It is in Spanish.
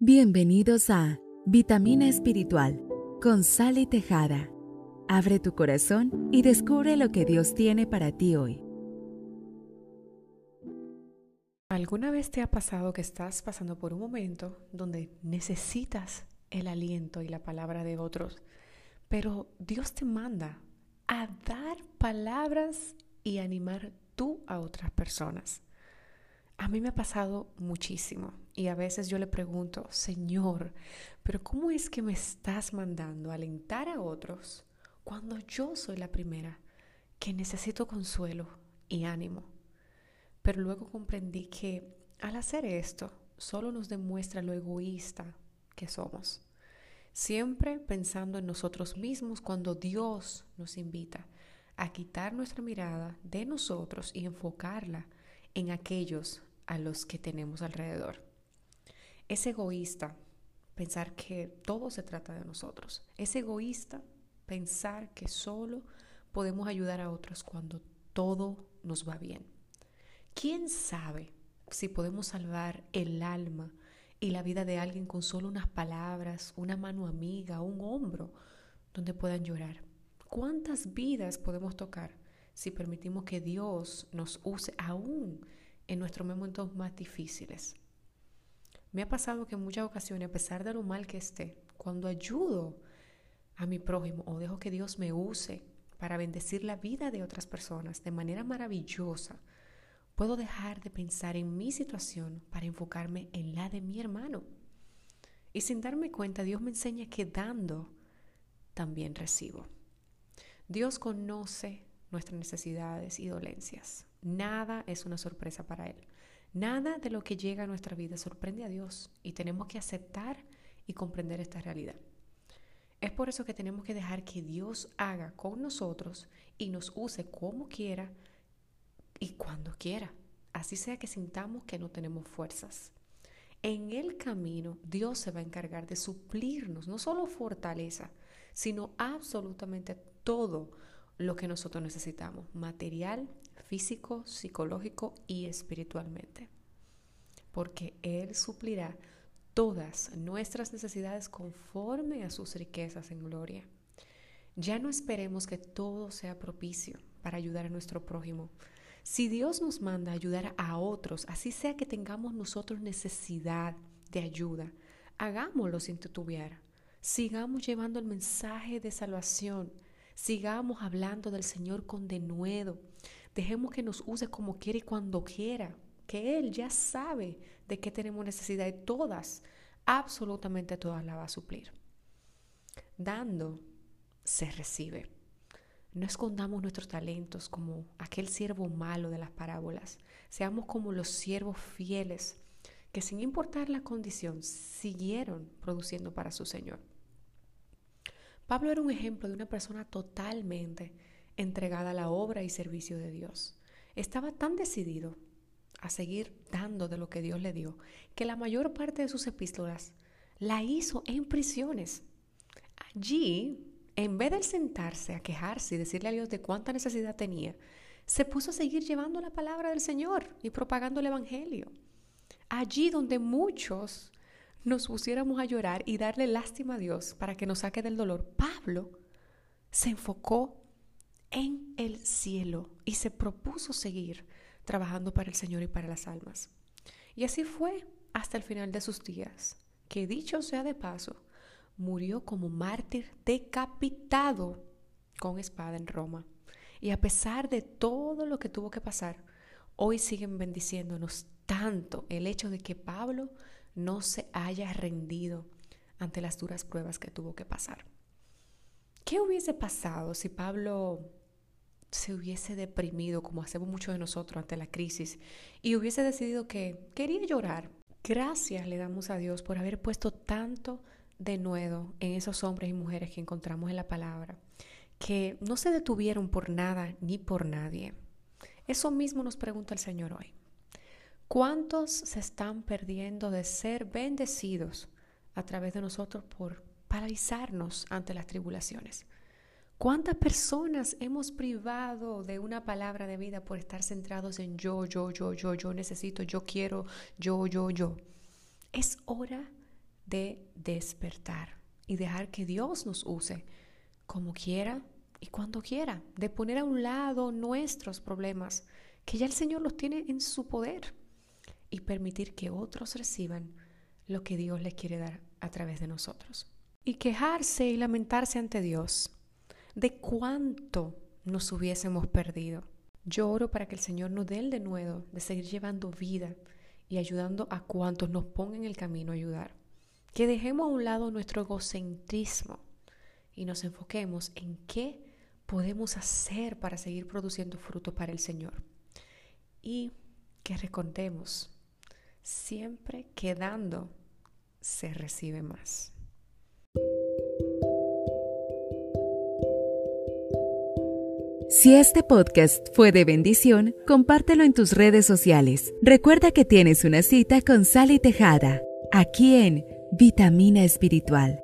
Bienvenidos a Vitamina Espiritual con Sally Tejada. Abre tu corazón y descubre lo que Dios tiene para ti hoy. ¿Alguna vez te ha pasado que estás pasando por un momento donde necesitas el aliento y la palabra de otros, pero Dios te manda a dar palabras y animar tú a otras personas? A mí me ha pasado muchísimo y a veces yo le pregunto, Señor, pero ¿cómo es que me estás mandando alentar a otros cuando yo soy la primera que necesito consuelo y ánimo? Pero luego comprendí que al hacer esto solo nos demuestra lo egoísta que somos. Siempre pensando en nosotros mismos cuando Dios nos invita a quitar nuestra mirada de nosotros y enfocarla en aquellos a los que tenemos alrededor. Es egoísta pensar que todo se trata de nosotros. Es egoísta pensar que solo podemos ayudar a otros cuando todo nos va bien. ¿Quién sabe si podemos salvar el alma y la vida de alguien con solo unas palabras, una mano amiga, un hombro donde puedan llorar? ¿Cuántas vidas podemos tocar si permitimos que Dios nos use aún en nuestros momentos más difíciles. Me ha pasado que en muchas ocasiones, a pesar de lo mal que esté, cuando ayudo a mi prójimo o dejo que Dios me use para bendecir la vida de otras personas de manera maravillosa, puedo dejar de pensar en mi situación para enfocarme en la de mi hermano. Y sin darme cuenta, Dios me enseña que dando, también recibo. Dios conoce nuestras necesidades y dolencias. Nada es una sorpresa para Él. Nada de lo que llega a nuestra vida sorprende a Dios y tenemos que aceptar y comprender esta realidad. Es por eso que tenemos que dejar que Dios haga con nosotros y nos use como quiera y cuando quiera. Así sea que sintamos que no tenemos fuerzas. En el camino Dios se va a encargar de suplirnos no solo fortaleza, sino absolutamente todo lo que nosotros necesitamos, material, físico, psicológico y espiritualmente. Porque Él suplirá todas nuestras necesidades conforme a sus riquezas en gloria. Ya no esperemos que todo sea propicio para ayudar a nuestro prójimo. Si Dios nos manda ayudar a otros, así sea que tengamos nosotros necesidad de ayuda, hagámoslo sin titubear. Sigamos llevando el mensaje de salvación Sigamos hablando del Señor con denuedo. Dejemos que nos use como quiere y cuando quiera. Que Él ya sabe de qué tenemos necesidad y todas, absolutamente todas la va a suplir. Dando, se recibe. No escondamos nuestros talentos como aquel siervo malo de las parábolas. Seamos como los siervos fieles que sin importar la condición siguieron produciendo para su Señor. Pablo era un ejemplo de una persona totalmente entregada a la obra y servicio de Dios. Estaba tan decidido a seguir dando de lo que Dios le dio, que la mayor parte de sus epístolas la hizo en prisiones. Allí, en vez de sentarse a quejarse y decirle a Dios de cuánta necesidad tenía, se puso a seguir llevando la palabra del Señor y propagando el Evangelio. Allí donde muchos nos pusiéramos a llorar y darle lástima a Dios para que nos saque del dolor, Pablo se enfocó en el cielo y se propuso seguir trabajando para el Señor y para las almas. Y así fue hasta el final de sus días, que dicho sea de paso, murió como mártir decapitado con espada en Roma. Y a pesar de todo lo que tuvo que pasar, hoy siguen bendiciéndonos tanto el hecho de que Pablo no se haya rendido ante las duras pruebas que tuvo que pasar. ¿Qué hubiese pasado si Pablo se hubiese deprimido, como hacemos muchos de nosotros ante la crisis, y hubiese decidido que quería llorar? Gracias le damos a Dios por haber puesto tanto de nuevo en esos hombres y mujeres que encontramos en la palabra, que no se detuvieron por nada ni por nadie. Eso mismo nos pregunta el Señor hoy. ¿Cuántos se están perdiendo de ser bendecidos a través de nosotros por paralizarnos ante las tribulaciones? ¿Cuántas personas hemos privado de una palabra de vida por estar centrados en yo, yo, yo, yo, yo necesito, yo quiero, yo, yo, yo? Es hora de despertar y dejar que Dios nos use como quiera y cuando quiera, de poner a un lado nuestros problemas, que ya el Señor los tiene en su poder, y permitir que otros reciban lo que Dios les quiere dar a través de nosotros. Y quejarse y lamentarse ante Dios de cuánto nos hubiésemos perdido. Yo oro para que el Señor nos dé el de nuevo de seguir llevando vida y ayudando a cuantos nos pongan en el camino a ayudar. Que dejemos a un lado nuestro egocentrismo y nos enfoquemos en qué podemos hacer para seguir produciendo fruto para el Señor. Y que recordemos, siempre quedando se recibe más. Si este podcast fue de bendición, compártelo en tus redes sociales. Recuerda que tienes una cita con Sally Tejada, aquí en Vitamina Espiritual.